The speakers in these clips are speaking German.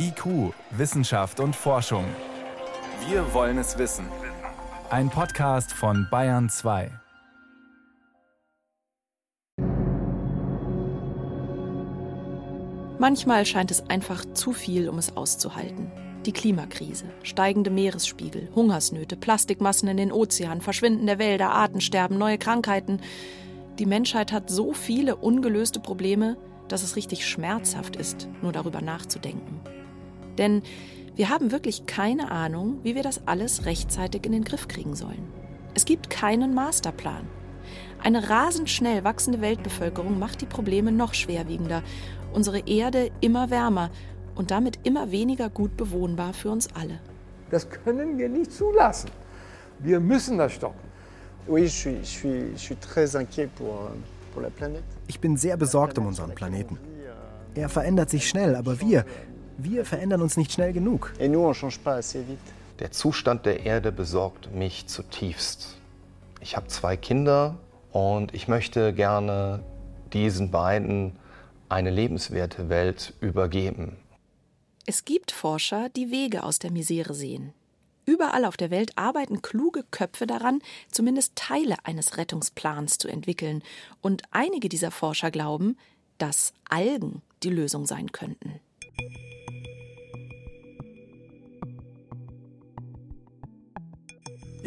IQ, Wissenschaft und Forschung. Wir wollen es wissen. Ein Podcast von Bayern 2. Manchmal scheint es einfach zu viel, um es auszuhalten. Die Klimakrise, steigende Meeresspiegel, Hungersnöte, Plastikmassen in den Ozeanen, Verschwinden der Wälder, Artensterben, neue Krankheiten. Die Menschheit hat so viele ungelöste Probleme, dass es richtig schmerzhaft ist, nur darüber nachzudenken. Denn wir haben wirklich keine Ahnung, wie wir das alles rechtzeitig in den Griff kriegen sollen. Es gibt keinen Masterplan. Eine rasend schnell wachsende Weltbevölkerung macht die Probleme noch schwerwiegender, unsere Erde immer wärmer und damit immer weniger gut bewohnbar für uns alle. Das können wir nicht zulassen. Wir müssen das stoppen. Ich bin sehr besorgt um unseren Planeten. Er verändert sich schnell, aber wir, wir verändern uns nicht schnell genug. Der Zustand der Erde besorgt mich zutiefst. Ich habe zwei Kinder und ich möchte gerne diesen beiden eine lebenswerte Welt übergeben. Es gibt Forscher, die Wege aus der Misere sehen. Überall auf der Welt arbeiten kluge Köpfe daran, zumindest Teile eines Rettungsplans zu entwickeln. Und einige dieser Forscher glauben, dass Algen die Lösung sein könnten.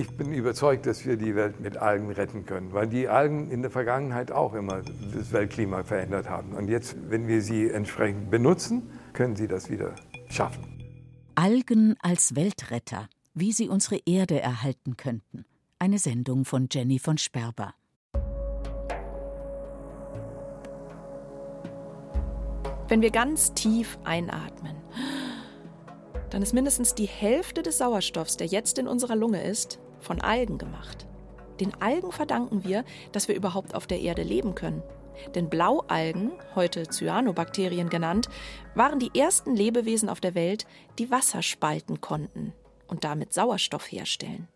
Ich bin überzeugt, dass wir die Welt mit Algen retten können, weil die Algen in der Vergangenheit auch immer das Weltklima verändert haben. Und jetzt, wenn wir sie entsprechend benutzen, können sie das wieder schaffen. Algen als Weltretter, wie sie unsere Erde erhalten könnten. Eine Sendung von Jenny von Sperber. Wenn wir ganz tief einatmen, dann ist mindestens die Hälfte des Sauerstoffs, der jetzt in unserer Lunge ist, von Algen gemacht. Den Algen verdanken wir, dass wir überhaupt auf der Erde leben können. Denn Blaualgen, heute Cyanobakterien genannt, waren die ersten Lebewesen auf der Welt, die Wasser spalten konnten und damit Sauerstoff herstellen.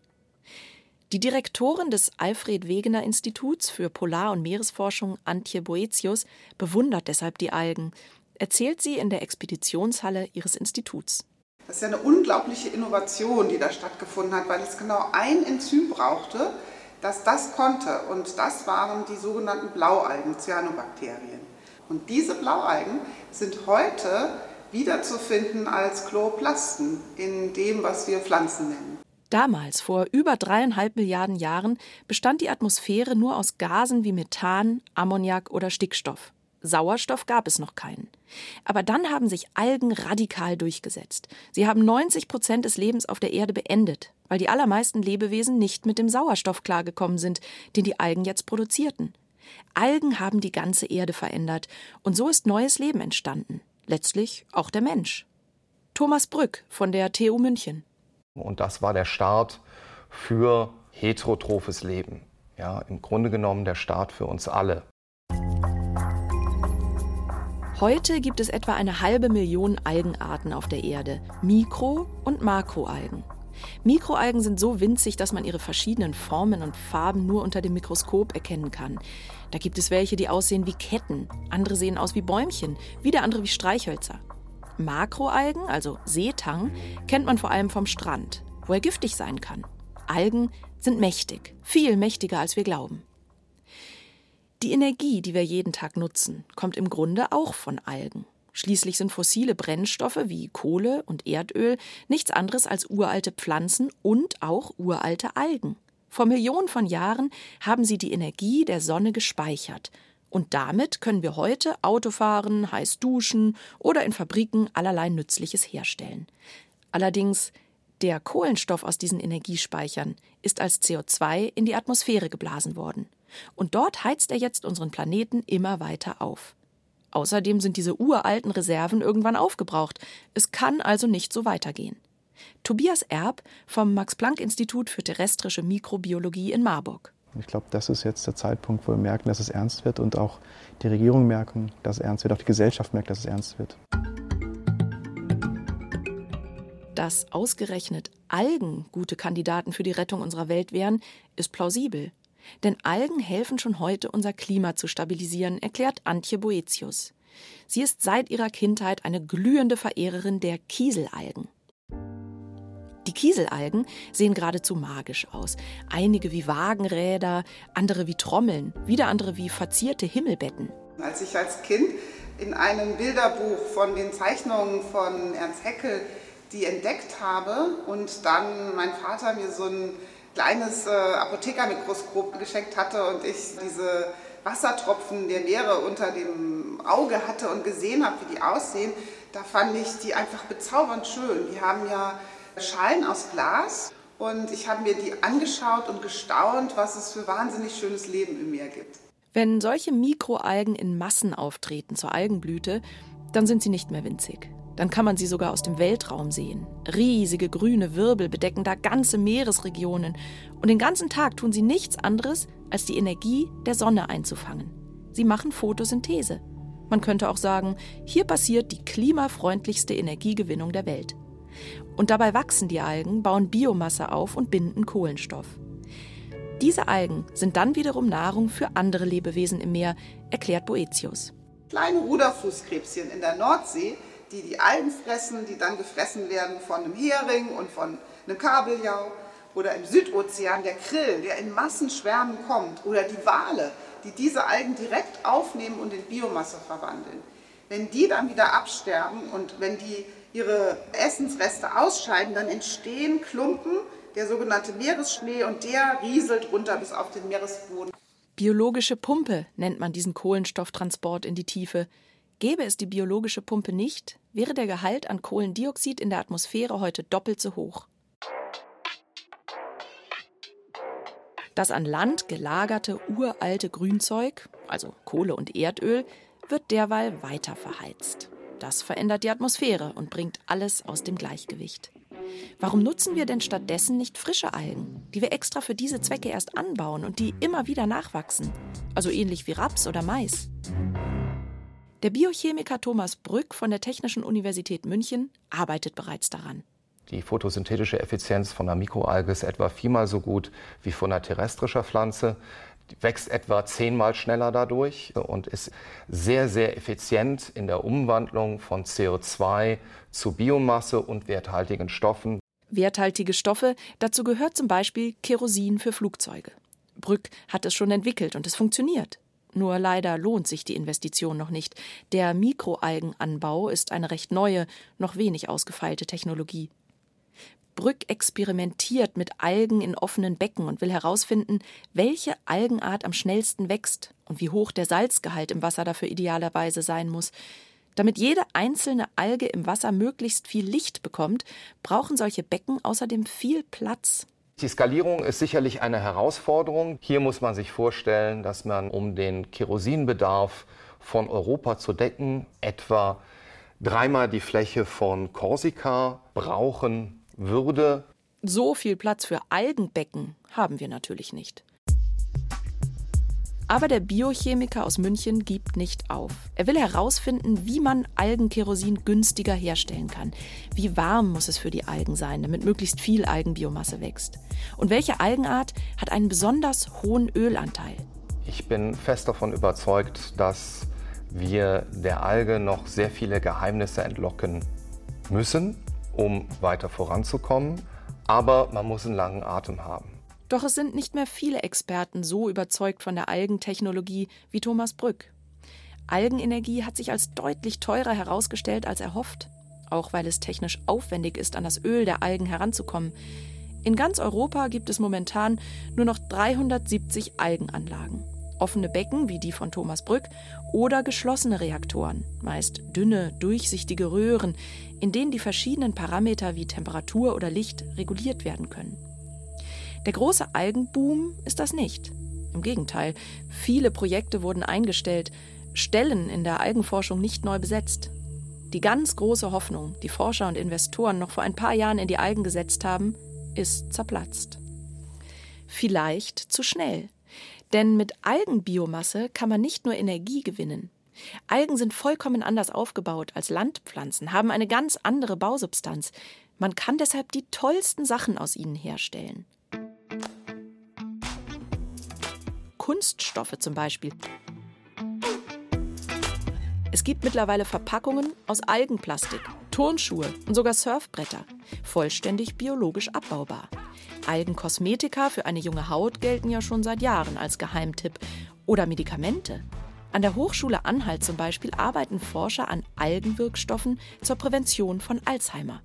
Die Direktorin des Alfred Wegener Instituts für Polar- und Meeresforschung, Antje Boetius, bewundert deshalb die Algen, erzählt sie in der Expeditionshalle ihres Instituts. Das ist ja eine unglaubliche Innovation, die da stattgefunden hat, weil es genau ein Enzym brauchte, das das konnte. Und das waren die sogenannten Blaualgen, Cyanobakterien. Und diese Blaualgen sind heute wiederzufinden als Chloroplasten in dem, was wir Pflanzen nennen. Damals, vor über dreieinhalb Milliarden Jahren, bestand die Atmosphäre nur aus Gasen wie Methan, Ammoniak oder Stickstoff. Sauerstoff gab es noch keinen. Aber dann haben sich Algen radikal durchgesetzt. Sie haben 90 Prozent des Lebens auf der Erde beendet, weil die allermeisten Lebewesen nicht mit dem Sauerstoff klargekommen sind, den die Algen jetzt produzierten. Algen haben die ganze Erde verändert und so ist neues Leben entstanden. Letztlich auch der Mensch. Thomas Brück von der TU München. Und das war der Start für heterotrophes Leben. Ja, im Grunde genommen der Start für uns alle. Heute gibt es etwa eine halbe Million Algenarten auf der Erde, Mikro- und Makroalgen. Mikroalgen sind so winzig, dass man ihre verschiedenen Formen und Farben nur unter dem Mikroskop erkennen kann. Da gibt es welche, die aussehen wie Ketten, andere sehen aus wie Bäumchen, wieder andere wie Streichhölzer. Makroalgen, also Seetang, kennt man vor allem vom Strand, wo er giftig sein kann. Algen sind mächtig, viel mächtiger als wir glauben. Die Energie, die wir jeden Tag nutzen, kommt im Grunde auch von Algen. Schließlich sind fossile Brennstoffe wie Kohle und Erdöl nichts anderes als uralte Pflanzen und auch uralte Algen. Vor Millionen von Jahren haben sie die Energie der Sonne gespeichert. Und damit können wir heute Auto fahren, heiß duschen oder in Fabriken allerlei Nützliches herstellen. Allerdings, der Kohlenstoff aus diesen Energiespeichern ist als CO2 in die Atmosphäre geblasen worden. Und dort heizt er jetzt unseren Planeten immer weiter auf. Außerdem sind diese uralten Reserven irgendwann aufgebraucht. Es kann also nicht so weitergehen. Tobias Erb vom Max-Planck-Institut für terrestrische Mikrobiologie in Marburg. Ich glaube, das ist jetzt der Zeitpunkt, wo wir merken, dass es ernst wird und auch die Regierung merken, dass es ernst wird, auch die Gesellschaft merkt, dass es ernst wird. Dass ausgerechnet Algen gute Kandidaten für die Rettung unserer Welt wären, ist plausibel. Denn Algen helfen schon heute, unser Klima zu stabilisieren, erklärt Antje Boetius. Sie ist seit ihrer Kindheit eine glühende Verehrerin der Kieselalgen. Die Kieselalgen sehen geradezu magisch aus. Einige wie Wagenräder, andere wie Trommeln, wieder andere wie verzierte Himmelbetten. Als ich als Kind in einem Bilderbuch von den Zeichnungen von Ernst Haeckel die entdeckt habe und dann mein Vater mir so ein kleines äh, Apothekermikroskop geschenkt hatte und ich diese Wassertropfen der Meere unter dem Auge hatte und gesehen habe, wie die aussehen, da fand ich die einfach bezaubernd schön. Die haben ja Schalen aus Glas und ich habe mir die angeschaut und gestaunt, was es für wahnsinnig schönes Leben im Meer gibt. Wenn solche Mikroalgen in Massen auftreten zur Algenblüte, dann sind sie nicht mehr winzig. Dann kann man sie sogar aus dem Weltraum sehen. Riesige grüne Wirbel bedecken da ganze Meeresregionen. Und den ganzen Tag tun sie nichts anderes, als die Energie der Sonne einzufangen. Sie machen Photosynthese. Man könnte auch sagen, hier passiert die klimafreundlichste Energiegewinnung der Welt. Und dabei wachsen die Algen, bauen Biomasse auf und binden Kohlenstoff. Diese Algen sind dann wiederum Nahrung für andere Lebewesen im Meer, erklärt Boetius. Kleine Ruderfußkrebschen in der Nordsee die die Algen fressen, die dann gefressen werden von einem Hering und von einem Kabeljau. Oder im Südozean der Krill, der in Massenschwärmen kommt. Oder die Wale, die diese Algen direkt aufnehmen und in Biomasse verwandeln. Wenn die dann wieder absterben und wenn die ihre Essensreste ausscheiden, dann entstehen Klumpen, der sogenannte Meeresschnee, und der rieselt runter bis auf den Meeresboden. Biologische Pumpe nennt man diesen Kohlenstofftransport in die Tiefe. Gäbe es die biologische Pumpe nicht, wäre der Gehalt an Kohlendioxid in der Atmosphäre heute doppelt so hoch. Das an Land gelagerte uralte Grünzeug, also Kohle und Erdöl, wird derweil weiter verheizt. Das verändert die Atmosphäre und bringt alles aus dem Gleichgewicht. Warum nutzen wir denn stattdessen nicht frische Algen, die wir extra für diese Zwecke erst anbauen und die immer wieder nachwachsen? Also ähnlich wie Raps oder Mais. Der Biochemiker Thomas Brück von der Technischen Universität München arbeitet bereits daran. Die photosynthetische Effizienz von einer Mikroalge ist etwa viermal so gut wie von einer terrestrischer Pflanze. Wächst etwa zehnmal schneller dadurch und ist sehr, sehr effizient in der Umwandlung von CO2 zu Biomasse und werthaltigen Stoffen. Werthaltige Stoffe, dazu gehört zum Beispiel Kerosin für Flugzeuge. Brück hat es schon entwickelt und es funktioniert. Nur leider lohnt sich die Investition noch nicht. Der Mikroalgenanbau ist eine recht neue, noch wenig ausgefeilte Technologie. Brück experimentiert mit Algen in offenen Becken und will herausfinden, welche Algenart am schnellsten wächst und wie hoch der Salzgehalt im Wasser dafür idealerweise sein muss. Damit jede einzelne Alge im Wasser möglichst viel Licht bekommt, brauchen solche Becken außerdem viel Platz. Die Skalierung ist sicherlich eine Herausforderung. Hier muss man sich vorstellen, dass man, um den Kerosinbedarf von Europa zu decken, etwa dreimal die Fläche von Korsika brauchen würde. So viel Platz für Algenbecken haben wir natürlich nicht. Aber der Biochemiker aus München gibt nicht auf. Er will herausfinden, wie man Algenkerosin günstiger herstellen kann. Wie warm muss es für die Algen sein, damit möglichst viel Algenbiomasse wächst? Und welche Algenart hat einen besonders hohen Ölanteil? Ich bin fest davon überzeugt, dass wir der Alge noch sehr viele Geheimnisse entlocken müssen, um weiter voranzukommen. Aber man muss einen langen Atem haben. Doch es sind nicht mehr viele Experten so überzeugt von der Algentechnologie wie Thomas Brück. Algenenergie hat sich als deutlich teurer herausgestellt als erhofft, auch weil es technisch aufwendig ist, an das Öl der Algen heranzukommen. In ganz Europa gibt es momentan nur noch 370 Algenanlagen. Offene Becken wie die von Thomas Brück oder geschlossene Reaktoren, meist dünne, durchsichtige Röhren, in denen die verschiedenen Parameter wie Temperatur oder Licht reguliert werden können. Der große Algenboom ist das nicht. Im Gegenteil, viele Projekte wurden eingestellt, Stellen in der Algenforschung nicht neu besetzt. Die ganz große Hoffnung, die Forscher und Investoren noch vor ein paar Jahren in die Algen gesetzt haben, ist zerplatzt. Vielleicht zu schnell. Denn mit Algenbiomasse kann man nicht nur Energie gewinnen. Algen sind vollkommen anders aufgebaut als Landpflanzen, haben eine ganz andere Bausubstanz. Man kann deshalb die tollsten Sachen aus ihnen herstellen. Kunststoffe zum Beispiel. Es gibt mittlerweile Verpackungen aus Algenplastik, Turnschuhe und sogar Surfbretter, vollständig biologisch abbaubar. Algenkosmetika für eine junge Haut gelten ja schon seit Jahren als Geheimtipp. Oder Medikamente. An der Hochschule Anhalt zum Beispiel arbeiten Forscher an Algenwirkstoffen zur Prävention von Alzheimer.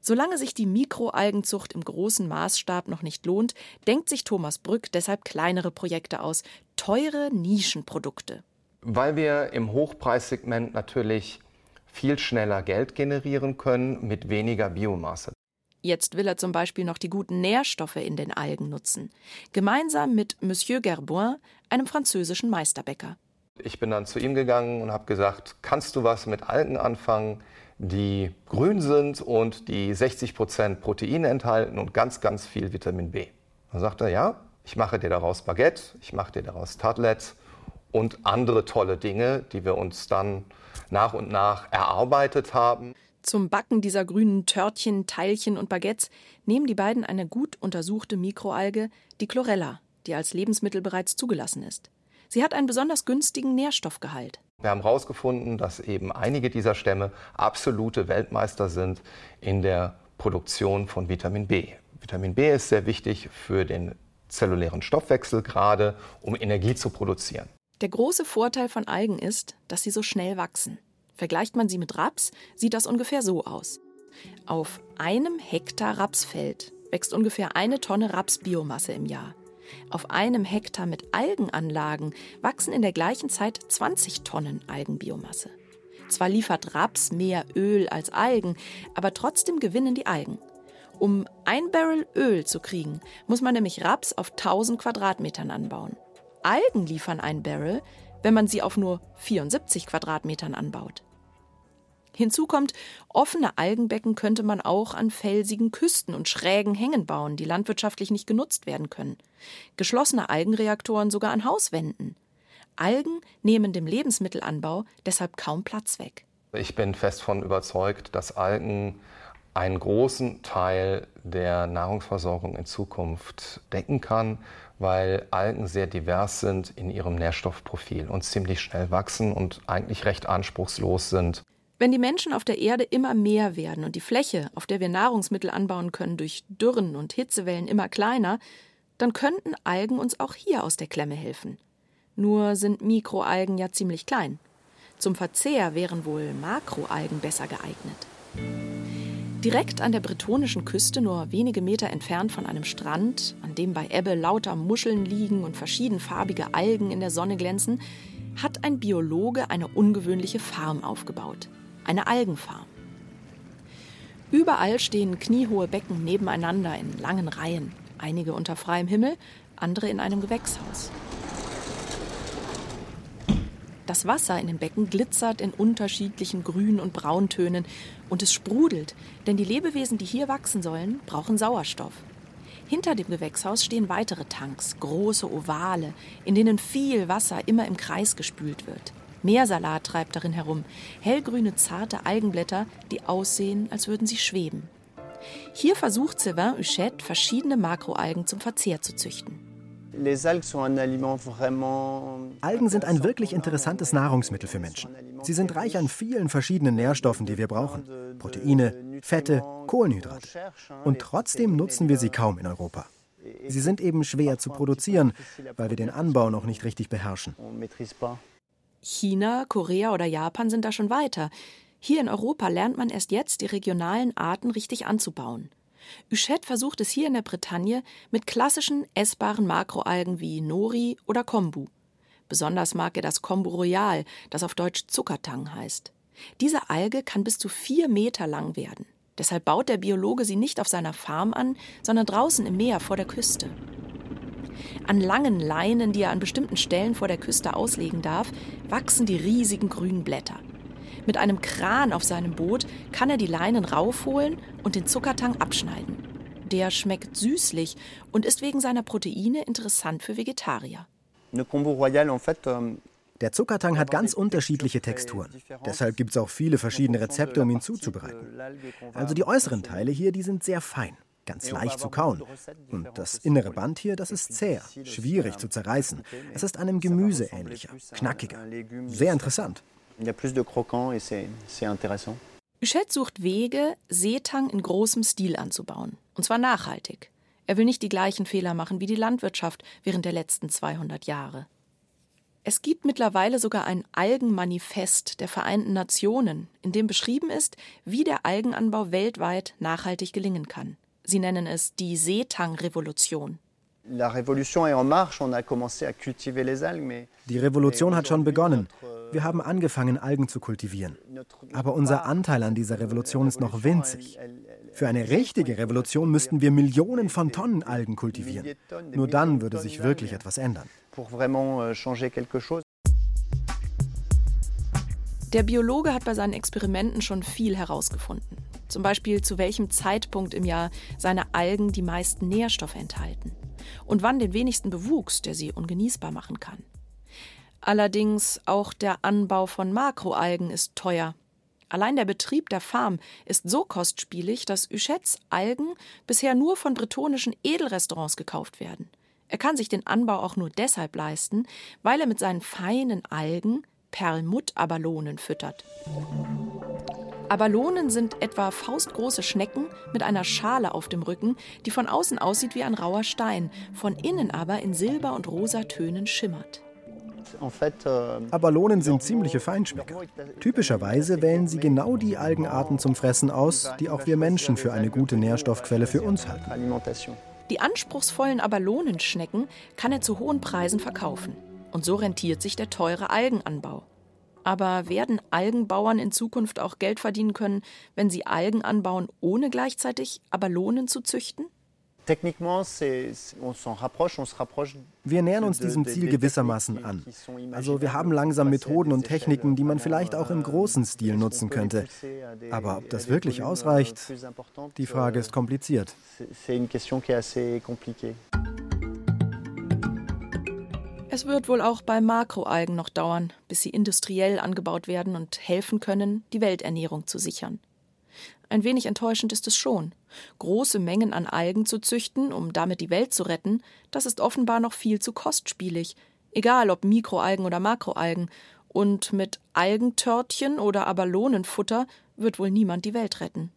Solange sich die Mikroalgenzucht im großen Maßstab noch nicht lohnt, denkt sich Thomas Brück deshalb kleinere Projekte aus, teure Nischenprodukte. Weil wir im Hochpreissegment natürlich viel schneller Geld generieren können mit weniger Biomasse. Jetzt will er zum Beispiel noch die guten Nährstoffe in den Algen nutzen. Gemeinsam mit Monsieur Gerboin, einem französischen Meisterbäcker. Ich bin dann zu ihm gegangen und habe gesagt, kannst du was mit Algen anfangen, die grün sind und die 60 Prozent Proteine enthalten und ganz, ganz viel Vitamin B. Dann sagt er, ja, ich mache dir daraus Baguette, ich mache dir daraus Tartlet und andere tolle Dinge, die wir uns dann nach und nach erarbeitet haben. Zum Backen dieser grünen Törtchen, Teilchen und Baguettes nehmen die beiden eine gut untersuchte Mikroalge, die Chlorella, die als Lebensmittel bereits zugelassen ist. Sie hat einen besonders günstigen Nährstoffgehalt. Wir haben herausgefunden, dass eben einige dieser Stämme absolute Weltmeister sind in der Produktion von Vitamin B. Vitamin B ist sehr wichtig für den zellulären Stoffwechsel, gerade um Energie zu produzieren. Der große Vorteil von Algen ist, dass sie so schnell wachsen. Vergleicht man sie mit Raps, sieht das ungefähr so aus. Auf einem Hektar Rapsfeld wächst ungefähr eine Tonne Rapsbiomasse im Jahr. Auf einem Hektar mit Algenanlagen wachsen in der gleichen Zeit 20 Tonnen Algenbiomasse. Zwar liefert Raps mehr Öl als Algen, aber trotzdem gewinnen die Algen. Um ein Barrel Öl zu kriegen, muss man nämlich Raps auf 1000 Quadratmetern anbauen. Algen liefern ein Barrel, wenn man sie auf nur 74 Quadratmetern anbaut. Hinzu kommt, offene Algenbecken könnte man auch an felsigen Küsten und schrägen Hängen bauen, die landwirtschaftlich nicht genutzt werden können. Geschlossene Algenreaktoren sogar an Hauswänden. Algen nehmen dem Lebensmittelanbau deshalb kaum Platz weg. Ich bin fest davon überzeugt, dass Algen einen großen Teil der Nahrungsversorgung in Zukunft decken kann, weil Algen sehr divers sind in ihrem Nährstoffprofil und ziemlich schnell wachsen und eigentlich recht anspruchslos sind. Wenn die Menschen auf der Erde immer mehr werden und die Fläche, auf der wir Nahrungsmittel anbauen können, durch Dürren und Hitzewellen immer kleiner, dann könnten Algen uns auch hier aus der Klemme helfen. Nur sind Mikroalgen ja ziemlich klein. Zum Verzehr wären wohl Makroalgen besser geeignet. Direkt an der bretonischen Küste, nur wenige Meter entfernt von einem Strand, an dem bei Ebbe lauter Muscheln liegen und verschiedenfarbige Algen in der Sonne glänzen, hat ein Biologe eine ungewöhnliche Farm aufgebaut eine Algenfarm. Überall stehen kniehohe Becken nebeneinander in langen Reihen, einige unter freiem Himmel, andere in einem Gewächshaus. Das Wasser in den Becken glitzert in unterschiedlichen Grün- und Brauntönen und es sprudelt, denn die Lebewesen, die hier wachsen sollen, brauchen Sauerstoff. Hinter dem Gewächshaus stehen weitere Tanks, große Ovale, in denen viel Wasser immer im Kreis gespült wird. Meersalat treibt darin herum, hellgrüne, zarte Algenblätter, die aussehen, als würden sie schweben. Hier versucht Sylvain Huchette, verschiedene Makroalgen zum Verzehr zu züchten. Algen sind ein wirklich interessantes Nahrungsmittel für Menschen. Sie sind reich an vielen verschiedenen Nährstoffen, die wir brauchen. Proteine, Fette, Kohlenhydrate. Und trotzdem nutzen wir sie kaum in Europa. Sie sind eben schwer zu produzieren, weil wir den Anbau noch nicht richtig beherrschen. China, Korea oder Japan sind da schon weiter. Hier in Europa lernt man erst jetzt, die regionalen Arten richtig anzubauen. Huchette versucht es hier in der Bretagne mit klassischen essbaren Makroalgen wie Nori oder Kombu. Besonders mag er das Kombu Royal, das auf Deutsch Zuckertang heißt. Diese Alge kann bis zu vier Meter lang werden. Deshalb baut der Biologe sie nicht auf seiner Farm an, sondern draußen im Meer vor der Küste. An langen Leinen, die er an bestimmten Stellen vor der Küste auslegen darf, wachsen die riesigen grünen Blätter. Mit einem Kran auf seinem Boot kann er die Leinen raufholen und den Zuckertang abschneiden. Der schmeckt süßlich und ist wegen seiner Proteine interessant für Vegetarier. Der Zuckertang hat ganz unterschiedliche Texturen. Deshalb gibt es auch viele verschiedene Rezepte, um ihn zuzubereiten. Also die äußeren Teile hier, die sind sehr fein ganz leicht zu kauen. Und das innere Band hier, das ist zäh, schwierig zu zerreißen. Es ist einem Gemüse ähnlicher, knackiger. Sehr interessant. Huchette sucht Wege, Seetang in großem Stil anzubauen. Und zwar nachhaltig. Er will nicht die gleichen Fehler machen wie die Landwirtschaft während der letzten 200 Jahre. Es gibt mittlerweile sogar ein Algenmanifest der Vereinten Nationen, in dem beschrieben ist, wie der Algenanbau weltweit nachhaltig gelingen kann. Sie nennen es die Seetang-Revolution. Die Revolution hat schon begonnen. Wir haben angefangen, Algen zu kultivieren. Aber unser Anteil an dieser Revolution ist noch winzig. Für eine richtige Revolution müssten wir Millionen von Tonnen Algen kultivieren. Nur dann würde sich wirklich etwas ändern. Der Biologe hat bei seinen Experimenten schon viel herausgefunden. Zum Beispiel, zu welchem Zeitpunkt im Jahr seine Algen die meisten Nährstoffe enthalten und wann den wenigsten Bewuchs, der sie ungenießbar machen kann. Allerdings auch der Anbau von Makroalgen ist teuer. Allein der Betrieb der Farm ist so kostspielig, dass Huchettes Algen bisher nur von bretonischen Edelrestaurants gekauft werden. Er kann sich den Anbau auch nur deshalb leisten, weil er mit seinen feinen Algen Perlmutt-Abalonen füttert. Abalonen sind etwa faustgroße Schnecken mit einer Schale auf dem Rücken, die von außen aussieht wie ein rauer Stein, von innen aber in Silber- und rosa Tönen schimmert. Euh, Abalonen sind ziemliche Feinschmecker. Typischerweise wählen sie genau die Algenarten zum Fressen aus, die auch wir Menschen für eine gute Nährstoffquelle für uns halten. Die anspruchsvollen Abalonenschnecken kann er zu hohen Preisen verkaufen. Und so rentiert sich der teure Algenanbau. Aber werden Algenbauern in Zukunft auch Geld verdienen können, wenn sie Algen anbauen, ohne gleichzeitig Abalonen zu züchten? Wir nähern uns diesem Ziel gewissermaßen an. Also wir haben langsam Methoden und Techniken, die man vielleicht auch im großen Stil nutzen könnte. Aber ob das wirklich ausreicht, die Frage ist kompliziert. Es wird wohl auch bei Makroalgen noch dauern, bis sie industriell angebaut werden und helfen können, die Welternährung zu sichern. Ein wenig enttäuschend ist es schon. Große Mengen an Algen zu züchten, um damit die Welt zu retten, das ist offenbar noch viel zu kostspielig, egal ob Mikroalgen oder Makroalgen, und mit Algentörtchen oder Abalonenfutter wird wohl niemand die Welt retten.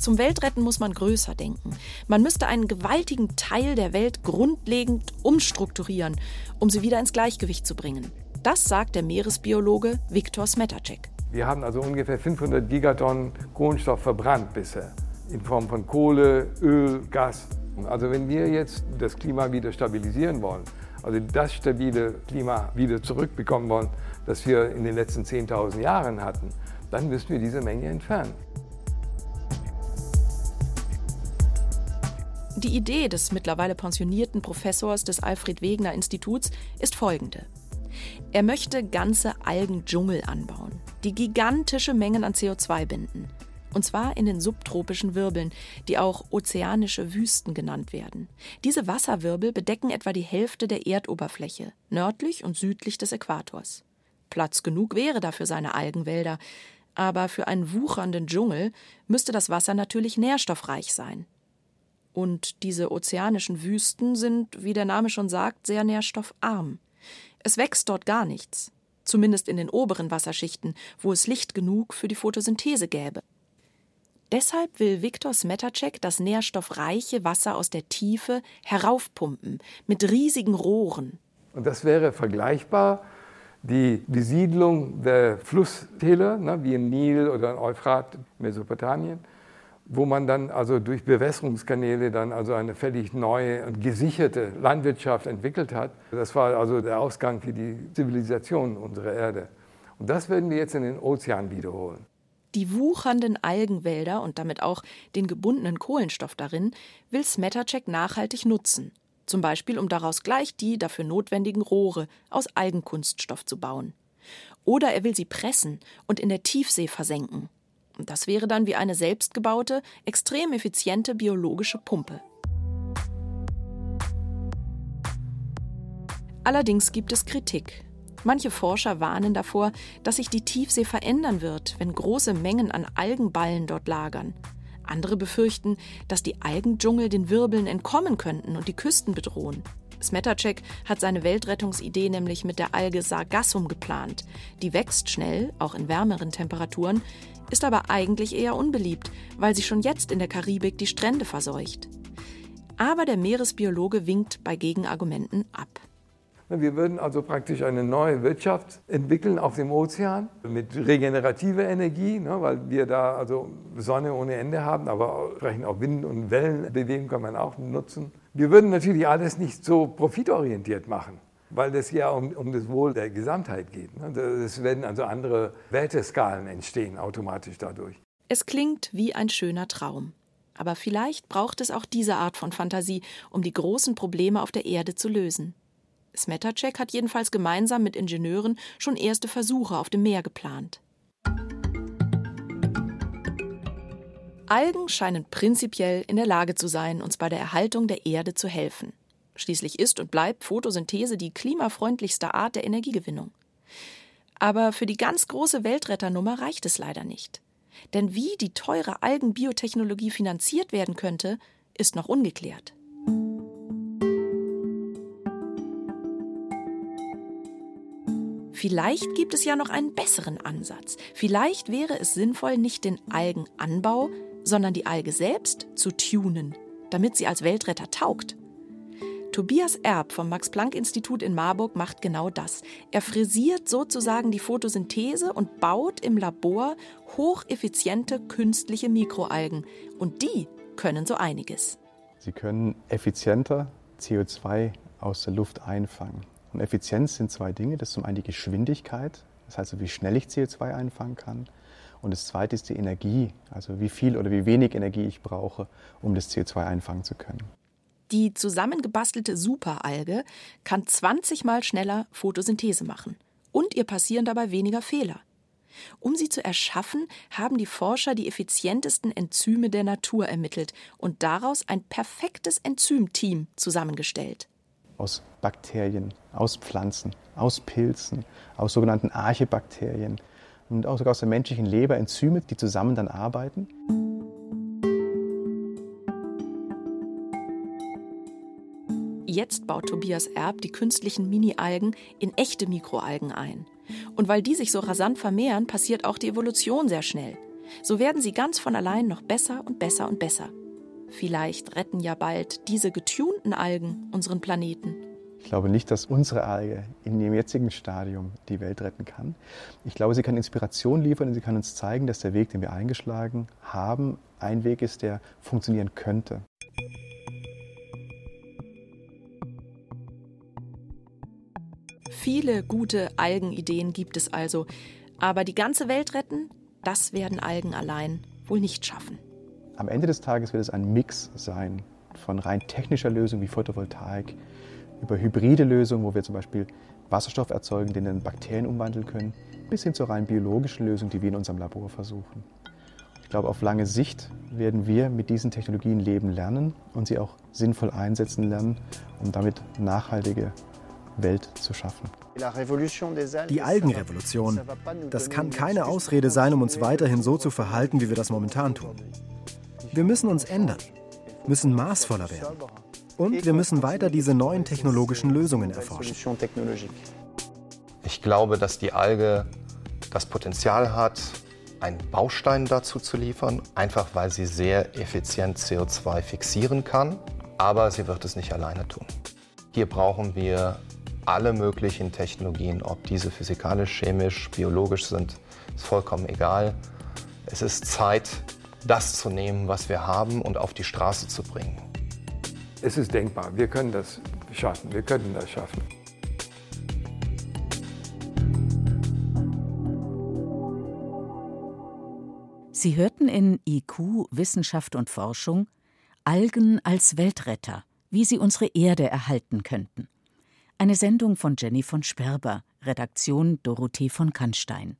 Zum Weltretten muss man größer denken. Man müsste einen gewaltigen Teil der Welt grundlegend umstrukturieren, um sie wieder ins Gleichgewicht zu bringen. Das sagt der Meeresbiologe Viktor Smetacek. Wir haben also ungefähr 500 Gigatonnen Kohlenstoff verbrannt bisher in Form von Kohle, Öl, Gas. Also wenn wir jetzt das Klima wieder stabilisieren wollen, also das stabile Klima wieder zurückbekommen wollen, das wir in den letzten 10.000 Jahren hatten, dann müssen wir diese Menge entfernen. Die Idee des mittlerweile pensionierten Professors des Alfred Wegener Instituts ist folgende. Er möchte ganze Algendschungel anbauen, die gigantische Mengen an CO2 binden. Und zwar in den subtropischen Wirbeln, die auch ozeanische Wüsten genannt werden. Diese Wasserwirbel bedecken etwa die Hälfte der Erdoberfläche, nördlich und südlich des Äquators. Platz genug wäre dafür seine Algenwälder, aber für einen wuchernden Dschungel müsste das Wasser natürlich nährstoffreich sein. Und diese ozeanischen Wüsten sind, wie der Name schon sagt, sehr nährstoffarm. Es wächst dort gar nichts, zumindest in den oberen Wasserschichten, wo es Licht genug für die Photosynthese gäbe. Deshalb will Viktor Smetacek das nährstoffreiche Wasser aus der Tiefe heraufpumpen mit riesigen Rohren. Und das wäre vergleichbar die Besiedlung der Flusstäler, ne, wie im Nil oder im Euphrat, Mesopotamien wo man dann also durch Bewässerungskanäle dann also eine völlig neue und gesicherte Landwirtschaft entwickelt hat. Das war also der Ausgang für die Zivilisation unserer Erde. Und das werden wir jetzt in den Ozean wiederholen. Die wuchernden Algenwälder und damit auch den gebundenen Kohlenstoff darin will Smetacek nachhaltig nutzen. Zum Beispiel, um daraus gleich die dafür notwendigen Rohre aus Algenkunststoff zu bauen. Oder er will sie pressen und in der Tiefsee versenken. Das wäre dann wie eine selbstgebaute, extrem effiziente biologische Pumpe. Allerdings gibt es Kritik. Manche Forscher warnen davor, dass sich die Tiefsee verändern wird, wenn große Mengen an Algenballen dort lagern. Andere befürchten, dass die Algendschungel den Wirbeln entkommen könnten und die Küsten bedrohen. Smetacek hat seine Weltrettungsidee nämlich mit der Alge Sargassum geplant. Die wächst schnell, auch in wärmeren Temperaturen, ist aber eigentlich eher unbeliebt, weil sie schon jetzt in der Karibik die Strände verseucht. Aber der Meeresbiologe winkt bei Gegenargumenten ab. Wir würden also praktisch eine neue Wirtschaft entwickeln auf dem Ozean mit regenerativer Energie, ne, weil wir da also Sonne ohne Ende haben, aber auch Wind- und Wellenbewegung kann man auch nutzen. Wir würden natürlich alles nicht so profitorientiert machen, weil es ja um, um das Wohl der Gesamtheit geht. Ne. Es werden also andere Werteskalen entstehen automatisch dadurch. Es klingt wie ein schöner Traum. Aber vielleicht braucht es auch diese Art von Fantasie, um die großen Probleme auf der Erde zu lösen. Smetacek hat jedenfalls gemeinsam mit Ingenieuren schon erste Versuche auf dem Meer geplant. Algen scheinen prinzipiell in der Lage zu sein, uns bei der Erhaltung der Erde zu helfen. Schließlich ist und bleibt Photosynthese die klimafreundlichste Art der Energiegewinnung. Aber für die ganz große Weltretternummer reicht es leider nicht. Denn wie die teure Algenbiotechnologie finanziert werden könnte, ist noch ungeklärt. Vielleicht gibt es ja noch einen besseren Ansatz. Vielleicht wäre es sinnvoll, nicht den Algenanbau, sondern die Alge selbst zu tunen, damit sie als Weltretter taugt. Tobias Erb vom Max-Planck-Institut in Marburg macht genau das. Er frisiert sozusagen die Photosynthese und baut im Labor hocheffiziente künstliche Mikroalgen. Und die können so einiges. Sie können effizienter CO2 aus der Luft einfangen. Und Effizienz sind zwei Dinge. Das ist zum einen die Geschwindigkeit, das heißt, wie schnell ich CO2 einfangen kann. Und das zweite ist die Energie, also wie viel oder wie wenig Energie ich brauche, um das CO2 einfangen zu können. Die zusammengebastelte Superalge kann 20 mal schneller Photosynthese machen. Und ihr passieren dabei weniger Fehler. Um sie zu erschaffen, haben die Forscher die effizientesten Enzyme der Natur ermittelt und daraus ein perfektes Enzymteam zusammengestellt aus Bakterien, aus Pflanzen, aus Pilzen, aus sogenannten Archebakterien und auch sogar aus der menschlichen Leber Enzyme, die zusammen dann arbeiten. Jetzt baut Tobias Erb die künstlichen Mini-Algen in echte Mikroalgen ein. Und weil die sich so rasant vermehren, passiert auch die Evolution sehr schnell. So werden sie ganz von allein noch besser und besser und besser. Vielleicht retten ja bald diese getunten Algen unseren Planeten. Ich glaube nicht, dass unsere Alge in dem jetzigen Stadium die Welt retten kann. Ich glaube, sie kann Inspiration liefern und sie kann uns zeigen, dass der Weg, den wir eingeschlagen haben, ein Weg ist, der funktionieren könnte. Viele gute Algenideen gibt es also. Aber die ganze Welt retten, das werden Algen allein wohl nicht schaffen. Am Ende des Tages wird es ein Mix sein von rein technischer Lösung wie Photovoltaik, über hybride Lösungen, wo wir zum Beispiel Wasserstoff erzeugen, den in Bakterien umwandeln können, bis hin zur rein biologischen Lösung, die wir in unserem Labor versuchen. Ich glaube, auf lange Sicht werden wir mit diesen Technologien leben lernen und sie auch sinnvoll einsetzen lernen, um damit nachhaltige Welt zu schaffen. Die Algenrevolution, das kann keine Ausrede sein, um uns weiterhin so zu verhalten, wie wir das momentan tun. Wir müssen uns ändern, müssen maßvoller werden. Und wir müssen weiter diese neuen technologischen Lösungen erforschen. Ich glaube, dass die Alge das Potenzial hat, einen Baustein dazu zu liefern, einfach weil sie sehr effizient CO2 fixieren kann. Aber sie wird es nicht alleine tun. Hier brauchen wir alle möglichen Technologien, ob diese physikalisch, chemisch, biologisch sind, ist vollkommen egal. Es ist Zeit, das zu nehmen, was wir haben und auf die Straße zu bringen. Es ist denkbar, wir können das schaffen, wir könnten das schaffen. Sie hörten in IQ Wissenschaft und Forschung Algen als Weltretter, wie sie unsere Erde erhalten könnten. Eine Sendung von Jenny von Sperber, Redaktion Dorothee von Kannstein.